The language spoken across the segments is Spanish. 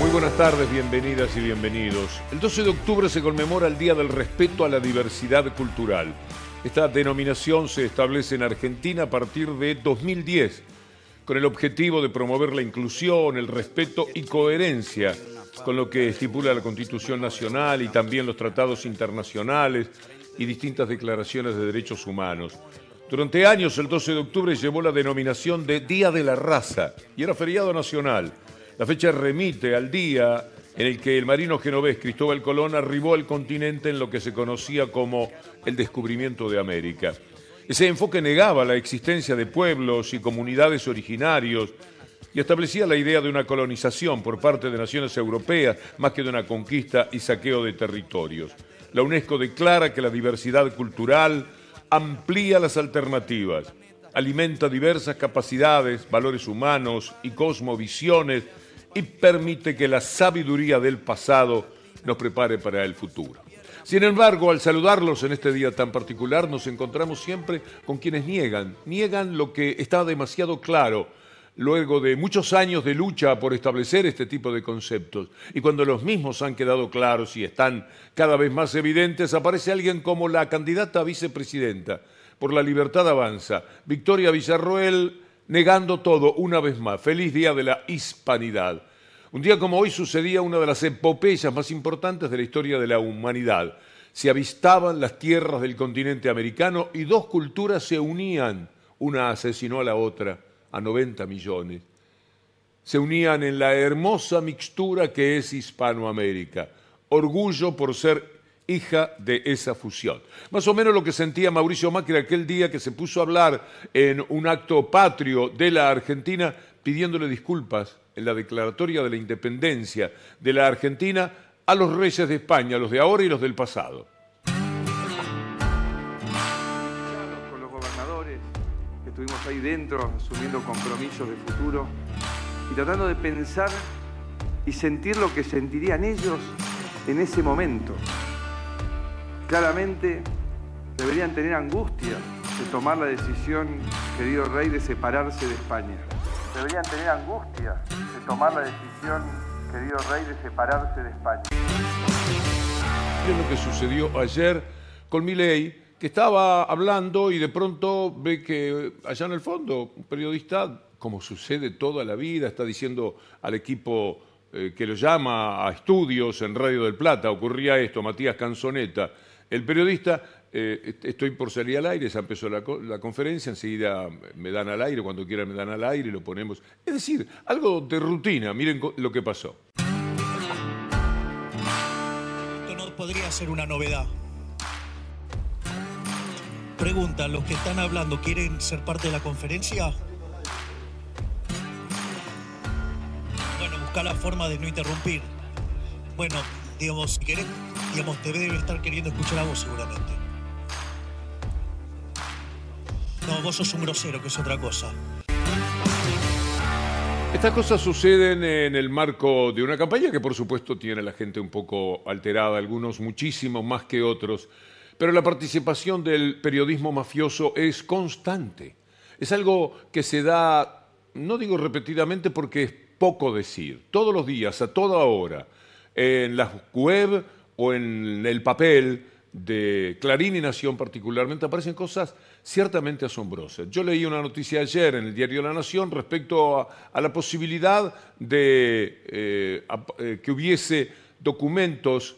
Muy buenas tardes, bienvenidas y bienvenidos. El 12 de octubre se conmemora el Día del Respeto a la Diversidad Cultural. Esta denominación se establece en Argentina a partir de 2010, con el objetivo de promover la inclusión, el respeto y coherencia con lo que estipula la Constitución Nacional y también los tratados internacionales y distintas declaraciones de derechos humanos. Durante años, el 12 de octubre llevó la denominación de Día de la Raza y era feriado nacional. La fecha remite al día en el que el marino genovés Cristóbal Colón arribó al continente en lo que se conocía como el descubrimiento de América. Ese enfoque negaba la existencia de pueblos y comunidades originarios y establecía la idea de una colonización por parte de naciones europeas más que de una conquista y saqueo de territorios. La UNESCO declara que la diversidad cultural amplía las alternativas, alimenta diversas capacidades, valores humanos y cosmovisiones y permite que la sabiduría del pasado nos prepare para el futuro. Sin embargo, al saludarlos en este día tan particular, nos encontramos siempre con quienes niegan, niegan lo que está demasiado claro luego de muchos años de lucha por establecer este tipo de conceptos. Y cuando los mismos han quedado claros y están cada vez más evidentes, aparece alguien como la candidata a vicepresidenta por la libertad avanza, Victoria Villarroel, negando todo una vez más. Feliz Día de la Hispanidad. Un día como hoy sucedía una de las epopeyas más importantes de la historia de la humanidad. Se avistaban las tierras del continente americano y dos culturas se unían. Una asesinó a la otra a 90 millones, se unían en la hermosa mixtura que es Hispanoamérica. Orgullo por ser hija de esa fusión. Más o menos lo que sentía Mauricio Macri aquel día que se puso a hablar en un acto patrio de la Argentina pidiéndole disculpas en la declaratoria de la independencia de la Argentina a los reyes de España, los de ahora y los del pasado. estuvimos ahí dentro asumiendo compromisos de futuro y tratando de pensar y sentir lo que sentirían ellos en ese momento. Claramente deberían tener angustia de tomar la decisión, querido rey, de separarse de España. Deberían tener angustia de tomar la decisión, querido rey, de separarse de España. ¿Qué es lo que sucedió ayer con Milei? que estaba hablando y de pronto ve que allá en el fondo un periodista, como sucede toda la vida, está diciendo al equipo eh, que lo llama a estudios en Radio del Plata, ocurría esto, Matías Canzoneta, el periodista, eh, estoy por salir al aire, ya empezó la, conferencia, enseguida me dan al aire, cuando quieran me dan al aire lo ponemos. Es decir, algo de rutina, miren lo que pasó. Esto no podría ser una novedad. Pregunta, ¿los que están hablando quieren ser parte de la conferencia? Bueno, busca la forma de no interrumpir. Bueno, digamos, si querés, digamos, te debe estar queriendo escuchar a vos seguramente. No, vos sos un grosero, que es otra cosa. Estas cosas suceden en el marco de una campaña que por supuesto tiene a la gente un poco alterada, algunos muchísimo más que otros. Pero la participación del periodismo mafioso es constante. Es algo que se da, no digo repetidamente porque es poco decir, todos los días, a toda hora, en la web o en el papel de Clarín y Nación particularmente, aparecen cosas ciertamente asombrosas. Yo leí una noticia ayer en el diario La Nación respecto a, la posibilidad de eh, eh, que hubiese documentos,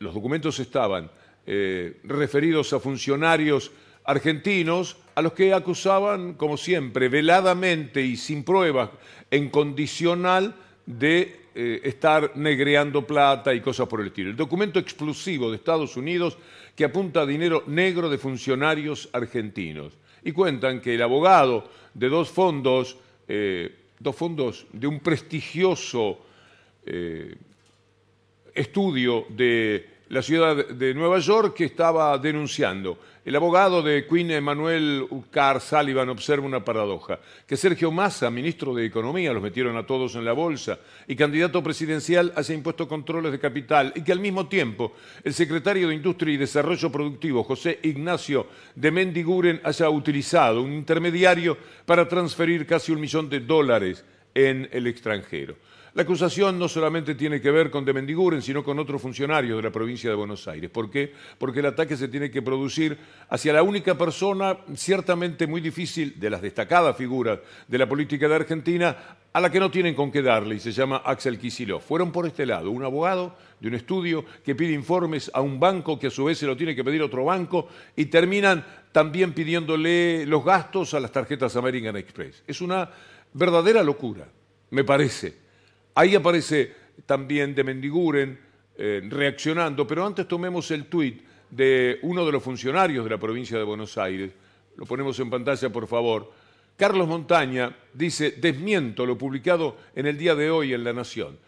los documentos estaban eh, referidos a funcionarios argentinos a los que acusaban, como siempre, veladamente y sin pruebas, en condicional de eh, estar negreando plata y cosas por el estilo. El documento explosivo de Estados Unidos que apunta a dinero negro de funcionarios argentinos. Y cuentan que el abogado de dos fondos, eh, dos fondos de un prestigioso estudio de la ciudad de Nueva York que estaba denunciando. El abogado de Queen Emanuel Ucar Sullivan observa una paradoja, que Sergio Massa, ministro de Economía, los metieron a todos en la bolsa, y candidato presidencial haya impuesto controles de capital, y que al mismo tiempo el secretario de Industria y Desarrollo Productivo, José Ignacio de Mendiguren, haya utilizado un intermediario para transferir casi un millón de dólares en el extranjero. La acusación no solamente tiene que ver con de Mendiguren, sino con otros funcionarios de la provincia de Buenos Aires. ¿Por qué? Porque el ataque se tiene que producir hacia la única persona ciertamente muy difícil de las destacadas figuras de la política de Argentina a la que no tienen con qué darle y se llama Axel Kicillof. Fueron por este lado, un abogado de un estudio que pide informes a un banco que a su vez se lo tiene que pedir a otro banco y terminan también pidiéndole los gastos a las tarjetas American Express. Es una verdadera locura, me parece. Ahí aparece también de Mendiguren eh, reaccionando, pero antes tomemos el tuit de uno de los funcionarios de la provincia de Buenos Aires. Lo ponemos en pantalla, por favor. Carlos Montaña dice, desmiento lo publicado en el día de hoy en La Nación.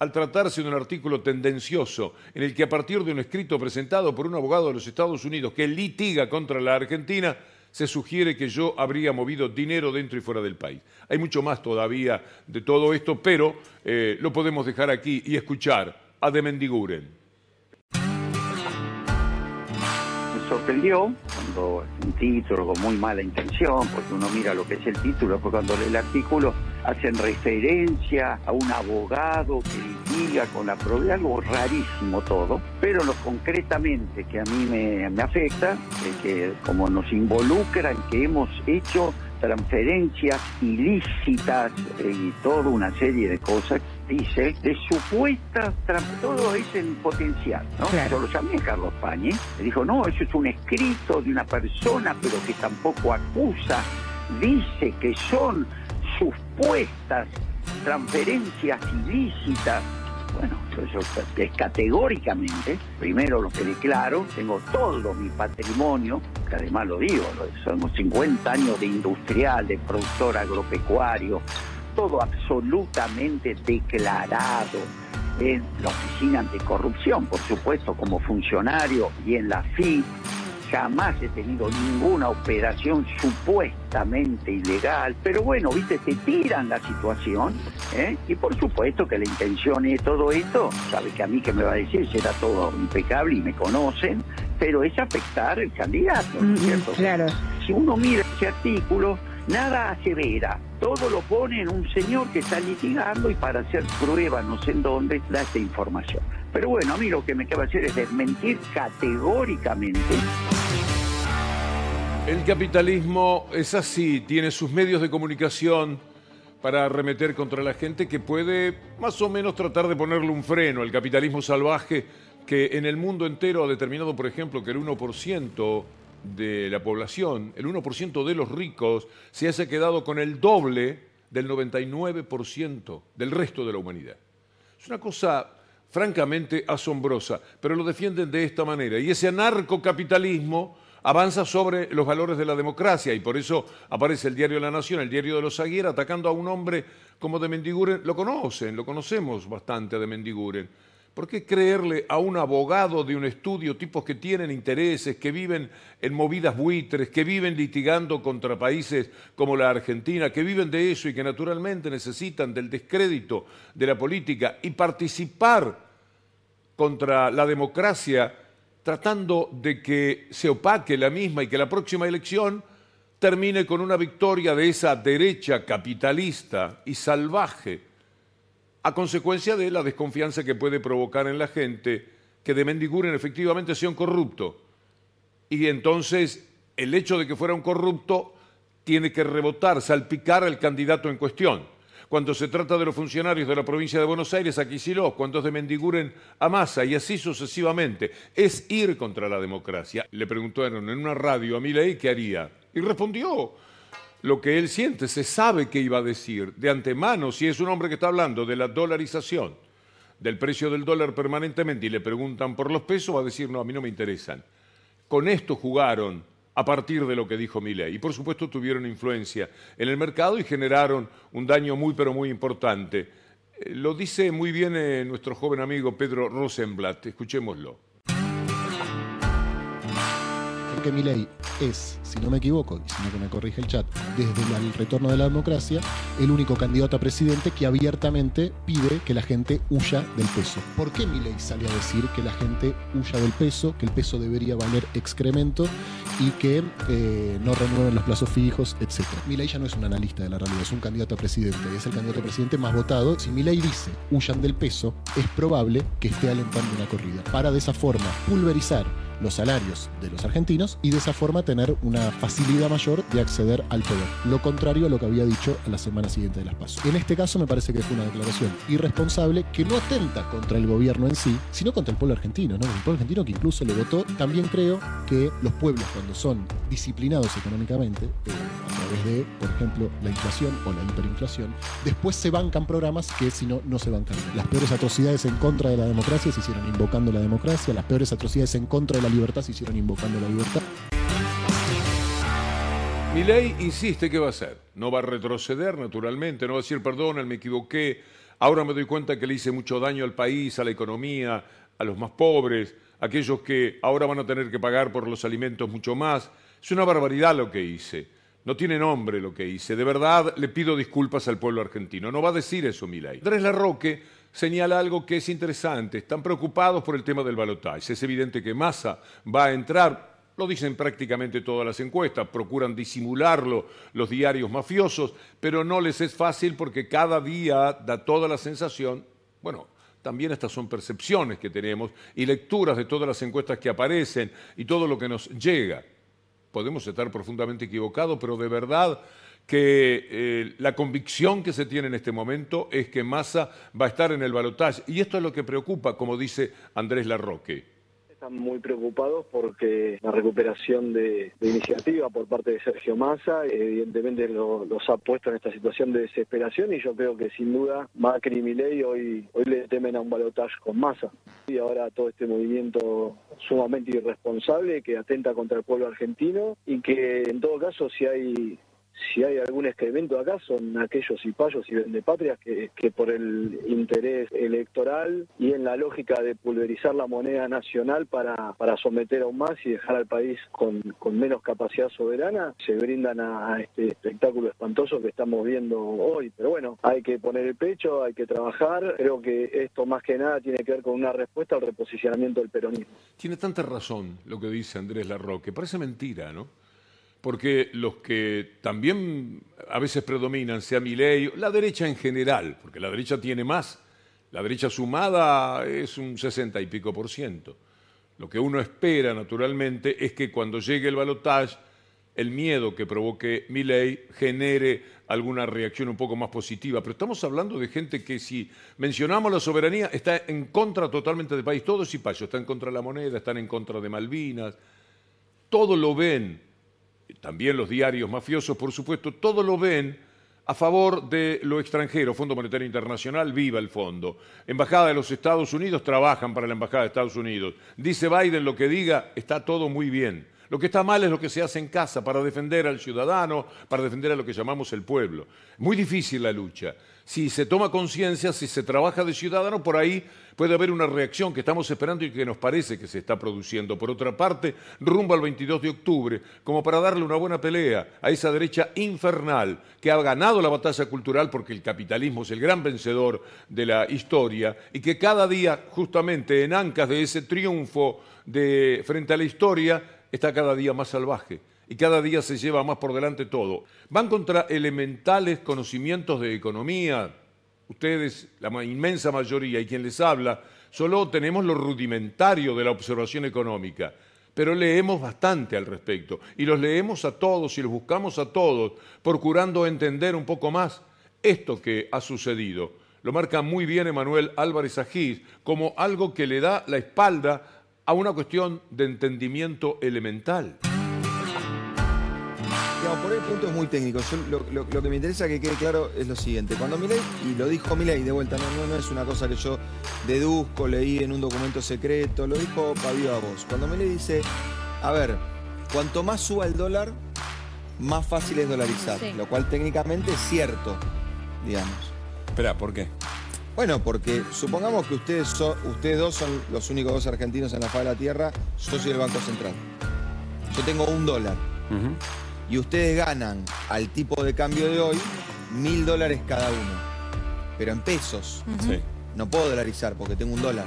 Al tratarse de un artículo tendencioso en el que a partir de un escrito presentado por un abogado de los Estados Unidos que litiga contra la Argentina, se sugiere que yo habría movido dinero dentro y fuera del país. Hay mucho más todavía de todo esto, pero eh, lo podemos dejar aquí y escuchar a De Mendiguren. Me sorprendió un título con muy mala intención, porque uno mira lo que es el título, porque cuando lee el artículo hacen referencia a un abogado que litiga con la propiedad, algo rarísimo todo, pero lo concretamente que a mí me, afecta es que como nos involucra en que hemos hecho transferencias ilícitas y toda una serie de cosas, dice, de supuestas, todo es en potencial, ¿no? Yo lo llamé Carlos Pañi, me dijo, no, eso es un escrito de una persona, pero que tampoco acusa, dice que son supuestas transferencias ilícitas. Bueno, yo, yo categóricamente, primero lo que declaro, tengo todo mi patrimonio, que además lo digo, somos 50 años de industrial, de productor agropecuario, todo absolutamente declarado en la Oficina Anticorrupción, por supuesto, como funcionario y en la FI jamás he tenido ninguna operación supuestamente ilegal, pero bueno, viste, te tiran la situación, ¿eh? y por supuesto que la intención de todo esto, sabe que a mí que me va a decir será todo impecable y me conocen, pero es afectar el candidato, ¿no es mm, cierto? Claro. Si uno mira ese artículo, nada asevera, todo lo pone en un señor que está litigando y para hacer pruebas no sé en dónde da esta información. Pero bueno, a mí lo que me queda hacer es desmentir categóricamente. El capitalismo es así, tiene sus medios de comunicación para arremeter contra la gente que puede más o menos tratar de ponerle un freno al capitalismo salvaje que en el mundo entero ha determinado, por ejemplo, que el 1% de la población, el 1% de los ricos, se haya quedado con el doble del 99% del resto de la humanidad. Es una cosa francamente asombrosa, pero lo defienden de esta manera. Y ese anarcocapitalismo avanza sobre los valores de la democracia y por eso aparece el diario La Nación, el diario de los Aguirre, atacando a un hombre como de Mendiguren. Lo conocen, lo conocemos bastante de Mendiguren. ¿Por qué creerle a un abogado de un estudio, tipos que tienen intereses, que viven en movidas buitres, que viven litigando contra países como la Argentina, que viven de eso y que naturalmente necesitan del descrédito de la política y participar contra la democracia tratando de que se opaque la misma y que la próxima elección termine con una victoria de esa derecha capitalista y salvaje? A consecuencia de la desconfianza que puede provocar en la gente que de Mendiguren efectivamente sea un corrupto. Y entonces el hecho de que fuera un corrupto tiene que rebotar, salpicar al candidato en cuestión. Cuando se trata de los funcionarios de la provincia de Buenos Aires, aquí lo, cuando es de Mendiguren a Massa y así sucesivamente. Es ir contra la democracia. Le preguntaron en una radio a Milei qué haría. Y respondió, lo que él siente, se sabe qué iba a decir de antemano, si es un hombre que está hablando de la dolarización, del precio del dólar permanentemente y le preguntan por los pesos, va a decir, no, a mí no me interesan. Con esto jugaron a partir de lo que dijo Milley y por supuesto tuvieron influencia en el mercado y generaron un daño muy pero muy importante. Eh, lo dice muy bien eh, nuestro joven amigo Pedro Rosenblatt, escuchémoslo porque Milei es, si no me equivoco, y si no que me corrige el chat, desde el retorno de la democracia, el único candidato a presidente que abiertamente pide que la gente huya del peso. ¿Por qué Milei sale a decir que la gente huya del peso, que el peso debería valer excremento y que eh, no renueven los plazos fijos, etc. Milei ya no es un analista de la realidad, es un candidato a presidente y es el candidato a presidente más votado. Si Milei dice huyan del peso, es probable que esté alentando una corrida para de esa forma pulverizar los salarios de los argentinos y de esa forma tener una facilidad mayor de acceder al poder. Lo contrario a lo que había dicho a la semana siguiente de las pasos. En este caso me parece que fue una declaración irresponsable que no atenta contra el gobierno en sí, sino contra el pueblo argentino, ¿no? El pueblo argentino que incluso le votó. También creo que los pueblos cuando son disciplinados económicamente, eh, a través de, por ejemplo, la inflación o la hiperinflación, después se bancan programas que si no, no se bancan. Las peores atrocidades en contra de la democracia se hicieron invocando la democracia, las peores atrocidades en contra de la libertad se hicieron invocando la libertad. Mi ley insiste que va a hacer. No va a retroceder, naturalmente, no va a decir, perdón, me equivoqué, ahora me doy cuenta que le hice mucho daño al país, a la economía, a los más pobres, a aquellos que ahora van a tener que pagar por los alimentos mucho más. Es una barbaridad lo que hice. No tiene nombre lo que hice. De verdad le pido disculpas al pueblo argentino. No va a decir eso Milei. Andrés Larroque señala algo que es interesante. Están preocupados por el tema del balotaje. Es evidente que Massa va a entrar. Lo dicen prácticamente todas las encuestas, procuran disimularlo los diarios mafiosos, pero no les es fácil porque cada día da toda la sensación, bueno, también estas son percepciones que tenemos y lecturas de todas las encuestas que aparecen y todo lo que nos llega. Podemos estar profundamente equivocados, pero de verdad que eh, la convicción que se tiene en este momento es que Massa va a estar en el balotaje. Y esto es lo que preocupa, como dice Andrés Larroque. Están muy preocupados porque la recuperación de, iniciativa por parte de Sergio Massa evidentemente los ha puesto en esta situación de desesperación y yo creo que sin duda Macri y Milei hoy, hoy le temen a un balotaje con Massa. Y ahora todo este movimiento sumamente irresponsable que atenta contra el pueblo argentino y que en todo caso si hay si hay algún excremento acá son aquellos cipayos y vendepatrias que, que por el interés electoral y en la lógica de pulverizar la moneda nacional para, para someter aún más y dejar al país con, con menos capacidad soberana, se brindan a, este espectáculo espantoso que estamos viendo hoy. Pero bueno, hay que poner el pecho, hay que trabajar. Creo que esto más que nada tiene que ver con una respuesta al reposicionamiento del peronismo. Tiene tanta razón lo que dice Andrés Larroque, parece mentira, ¿no? Porque los que también a veces predominan, sea mi ley, la derecha en general, porque la derecha tiene más, la derecha sumada es un 60 y pico por ciento. Lo que uno espera, naturalmente, es que cuando llegue el balotaje, el miedo que provoque mi ley genere alguna reacción un poco más positiva. Pero estamos hablando de gente que si mencionamos la soberanía está en contra totalmente del país. Todo es payo, está en contra de la moneda, están en contra de Malvinas. Todo lo ven también los diarios mafiosos, por supuesto, todo lo ven a favor de lo extranjero. Fondo Monetario Internacional, viva el fondo. Embajada de los Estados Unidos, trabajan para la Embajada de Estados Unidos. Dice Biden lo que diga, está todo muy bien. Lo que está mal es lo que se hace en casa para defender al ciudadano, para defender a lo que llamamos el pueblo. Muy difícil la lucha. Si se toma conciencia, si se trabaja de ciudadano, por ahí puede haber una reacción que estamos esperando y que nos parece que se está produciendo. Por otra parte, rumbo al 22 de octubre, como para darle una buena pelea a esa derecha infernal que ha ganado la batalla cultural porque el capitalismo es el gran vencedor de la historia y que cada día, justamente en ancas de ese triunfo de, frente a la historia, está cada día más salvaje y cada día se lleva más por delante todo. Van contra elementales conocimientos de economía. Ustedes, la inmensa mayoría y quien les habla, solo tenemos lo rudimentario de la observación económica, pero leemos bastante al respecto y los leemos a todos y los buscamos a todos, procurando entender un poco más esto que ha sucedido. Lo marca muy bien Emanuel Álvarez Agís como algo que le da la espalda a una cuestión de entendimiento elemental. Por el punto es muy técnico. lo, que me interesa que quede claro es lo siguiente. Cuando Milei, y lo dijo Milei de vuelta, no, no, es una cosa que yo deduzco, leí en un documento secreto, lo dijo Pablo a vos. Cuando Milei dice, a ver, cuanto más suba el dólar, más fácil es dolarizar. Lo cual técnicamente es cierto, digamos. Espera, ¿por qué? Bueno, porque supongamos que ustedes, ustedes dos son los únicos dos argentinos en la faz de la Tierra, yo soy el Banco Central. yo tengo un dólar y ustedes ganan al tipo de cambio de hoy mil dólares cada uno. Pero en pesos. Sí. No puedo dolarizar porque tengo un dólar.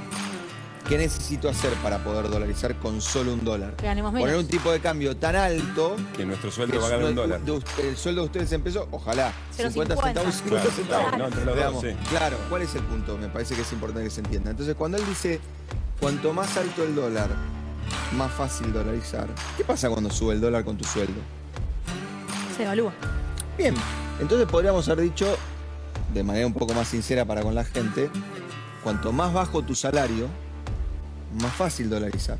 ¿Qué necesito hacer para poder dolarizar con solo un dólar? Poner un tipo de cambio tan alto Que nuestro sueldo va a ganar un dólar. de- el sueldo de ustedes en pesos, ojalá. 0,50. 50 centavos y 50 Claro, centavos. claro, no, entre los dos, Veamos, sí. Claro, ¿cuál es el punto? Me parece que es importante que se entienda. Entonces, cuando él dice, cuanto más alto el dólar, más fácil dolarizar. ¿Qué pasa cuando sube el dólar con tu sueldo? Se evalúa. Bien, entonces podríamos haber dicho, de manera un poco más sincera para con la gente, cuanto más bajo tu salario, más fácil dolarizar.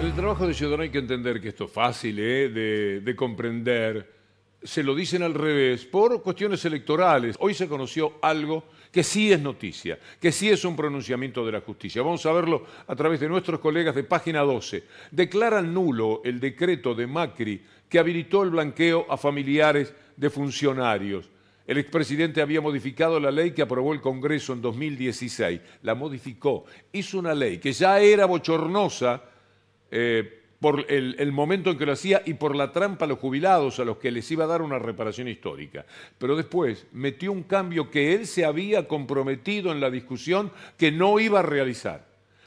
En el trabajo de Ciudadano hay que entender que esto es fácil ¿eh? de, de comprender. Se lo dicen al revés por cuestiones electorales. Hoy se conoció algo que sí es noticia, que sí es un pronunciamiento de la justicia. Vamos a verlo a través de nuestros colegas de página 12. Declaran nulo el decreto de Macri que habilitó el blanqueo a familiares de funcionarios. El expresidente había modificado la ley que aprobó el Congreso en 2016. La modificó. Hizo una ley que ya era bochornosa eh, por el, momento en que lo hacía y por la trampa a los jubilados a los que les iba a dar una reparación histórica. Pero después metió un cambio que él se había comprometido en la discusión que no iba a realizar,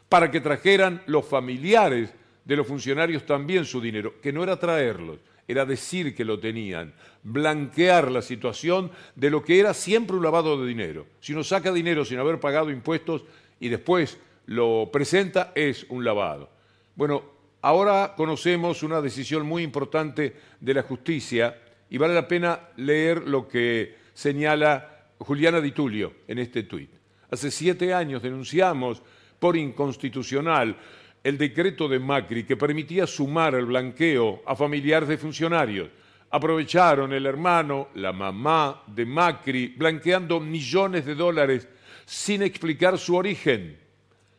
para que trajeran los familiares de los funcionarios también su dinero, que no era traerlos, era decir que lo tenían, blanquear la situación de lo que era siempre un lavado de dinero. Si uno saca dinero sin haber pagado impuestos y después lo presenta, es un lavado. Bueno, ahora conocemos una decisión muy importante de la justicia y vale la pena leer lo que señala Juliana Di Tulio en este tuit. Hace siete años denunciamos por inconstitucional el decreto de Macri que permitía sumar el blanqueo a familiares de funcionarios. Aprovecharon el hermano, la mamá de Macri, blanqueando millones de dólares sin explicar su origen.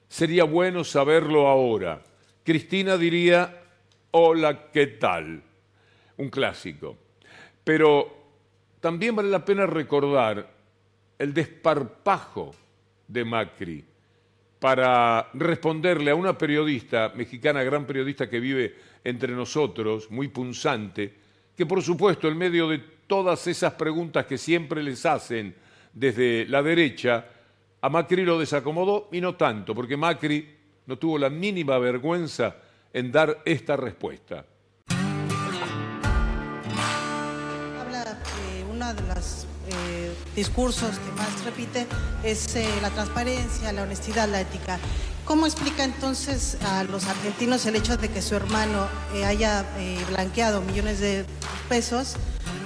Sería bueno saberlo ahora. Cristina diría, hola, ¿qué tal? Un clásico. Pero también vale la pena recordar el desparpajo de Macri para responderle a una periodista mexicana, gran periodista que vive entre nosotros, muy punzante, que por supuesto en medio de todas esas preguntas que siempre les hacen desde la derecha, a Macri lo desacomodó y no tanto, porque Macri no tuvo la mínima vergüenza en dar esta respuesta. Habla que uno de los eh, discursos que más repite es eh, la transparencia, la honestidad, la ética. ¿Cómo explica entonces a los argentinos el hecho de que su hermano eh, haya eh, blanqueado millones de pesos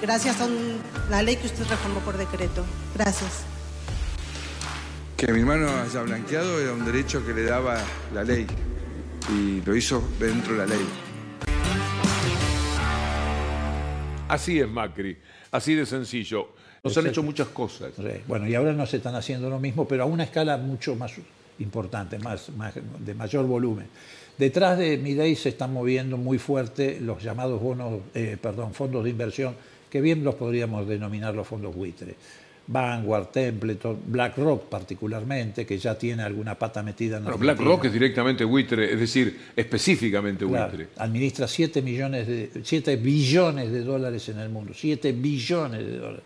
gracias a un- la ley que usted reformó por decreto? Gracias. Que mi hermano haya blanqueado era un derecho que le daba la ley y lo hizo dentro de la ley. Así es Macri, así de sencillo. Nos han hecho muchas cosas. Bueno, y ahora no se están haciendo lo mismo, pero a una escala mucho más importante, más, más- de mayor volumen. Detrás de Milei se están moviendo muy fuerte los llamados bonos, eh, perdón, fondos de inversión, que bien los podríamos denominar los fondos buitre. Vanguard, Templeton, BlackRock particularmente, que ya tiene alguna pata metida en Bueno, Argentina. BlackRock es directamente buitre, es decir, específicamente Claro, buitre. administra 7 millones de 7 billones de dólares en el mundo, 7 billones de dólares.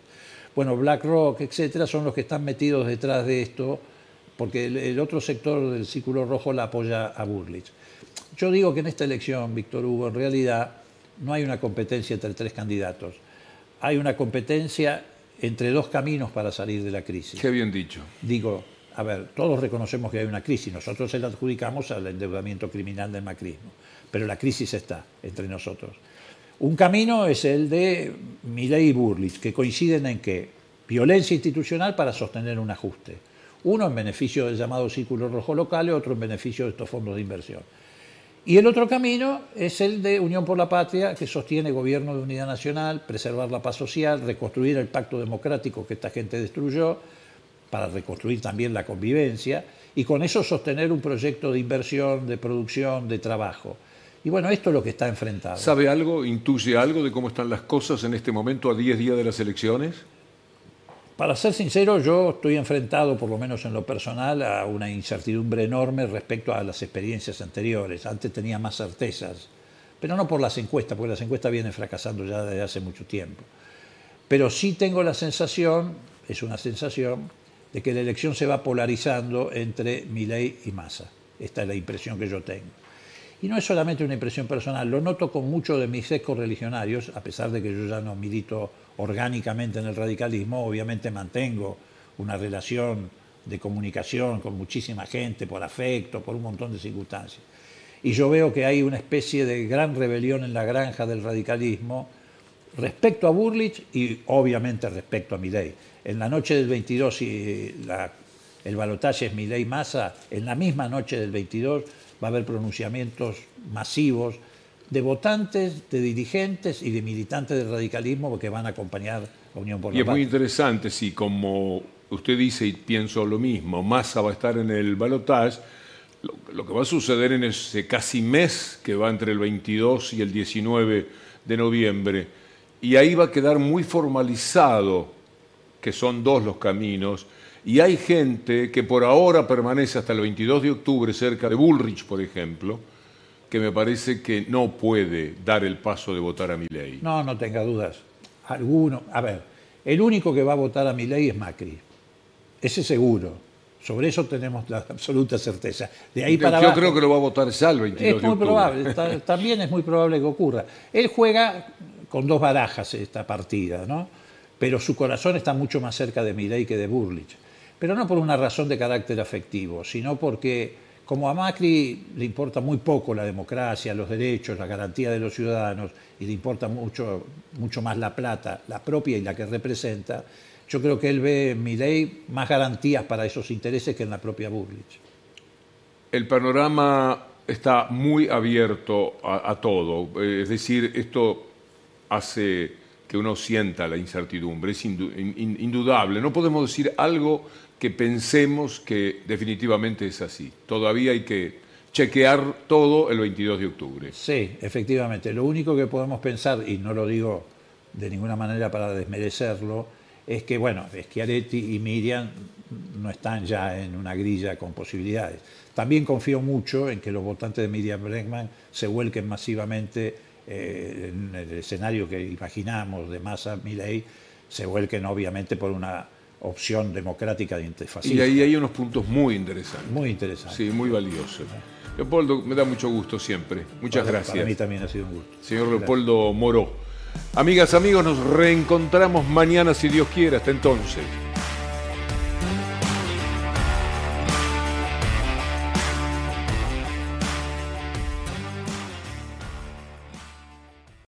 Bueno, BlackRock, etcétera, son los que están metidos detrás de esto, porque el, el otro sector del círculo rojo la apoya a Burlich. Yo digo que en esta elección, Víctor Hugo, en realidad no hay una competencia entre tres candidatos. Hay una competencia entre dos caminos para salir de la crisis. Qué bien dicho. Digo, a ver, todos reconocemos que hay una crisis, nosotros se la adjudicamos al endeudamiento criminal del macrismo, pero la crisis está entre nosotros. Un camino es el de Milei y Burlich, que coinciden en que violencia institucional para sostener un ajuste. Uno en beneficio del llamado círculo rojo local y otro en beneficio de estos fondos de inversión. Y el otro camino es el de Unión por la Patria, que sostiene gobierno de unidad nacional, preservar la paz social, reconstruir el pacto democrático que esta gente destruyó, para reconstruir también la convivencia, y con eso sostener un proyecto de inversión, de producción, de trabajo. Y bueno, esto es lo que está enfrentado. ¿Sabe algo, intuye algo de cómo están las cosas en este momento a 10 días de las elecciones? Para ser sincero, yo estoy enfrentado, por lo menos en lo personal, a una incertidumbre enorme respecto a las experiencias anteriores. Antes tenía más certezas, pero no por las encuestas, porque las encuestas vienen fracasando ya desde hace mucho tiempo. Pero sí tengo la sensación, es una sensación, de que la elección se va polarizando entre Milei y Massa. Esta es la impresión que yo tengo. Y no es solamente una impresión personal, lo noto con muchos de mis ecos religionarios, a pesar de que yo ya no milito orgánicamente en el radicalismo, obviamente mantengo una relación de comunicación con muchísima gente, por afecto, por un montón de circunstancias. Y yo veo que hay una especie de gran rebelión en la granja del radicalismo respecto a Burlich y obviamente respecto a Milei. En la noche del 22, si el balotaje es Milei-Massa, en la misma noche del 22 va a haber pronunciamientos masivos de votantes, de dirigentes y de militantes del radicalismo que van a acompañar a Unión por y es muy interesante, si como usted dice y pienso lo mismo, Massa va a estar en el balotaje, lo, lo, que va a suceder en ese casi mes que va entre el 22 y el 19 de noviembre, y ahí va a quedar muy formalizado que son dos los caminos, y hay gente que por ahora permanece hasta el 22 de octubre cerca de Bullrich, por ejemplo, que me parece que no puede dar el paso de votar a Milei. No, no tenga dudas. Alguno, a ver, el único que va a votar a Milei es Macri. Ese seguro. Sobre eso tenemos la absoluta certeza. De ahí para Yo creo que lo va a votar ya el 22 es muy probable, también es muy probable que ocurra. Él juega con dos barajas esta partida, ¿no? Pero su corazón está mucho más cerca de Milei que de Burlich pero no por una razón de carácter afectivo, sino porque como a Macri le importa muy poco la democracia, los derechos, la garantía de los ciudadanos y le importa mucho, mucho más la plata, la propia y la que representa, yo creo que él ve en mi ley más garantías para esos intereses que en la propia Burlich. El panorama está muy abierto a, todo, es decir, esto hace que uno sienta la incertidumbre, es indudable. No podemos decir algo que pensemos que definitivamente es así. Todavía hay que chequear todo el 22 de octubre. Sí, efectivamente. Lo único que podemos pensar, y no lo digo de ninguna manera para desmerecerlo, es que, bueno, Schiaretti y Miriam no están ya en una grilla con posibilidades. También confío mucho en que los votantes de Miriam Bregman se vuelquen masivamente eh, en el escenario que imaginamos de Massa Milley, se vuelquen obviamente por una opción democrática de antifascismo. Y ahí hay unos puntos muy interesantes. Muy interesantes. Sí, muy valiosos. Leopoldo, me da mucho gusto siempre. Muchas gracias. Para mí también ha sido un gusto. Señor Leopoldo Moró. Amigas, amigos, nos reencontramos mañana si Dios quiere. Hasta entonces.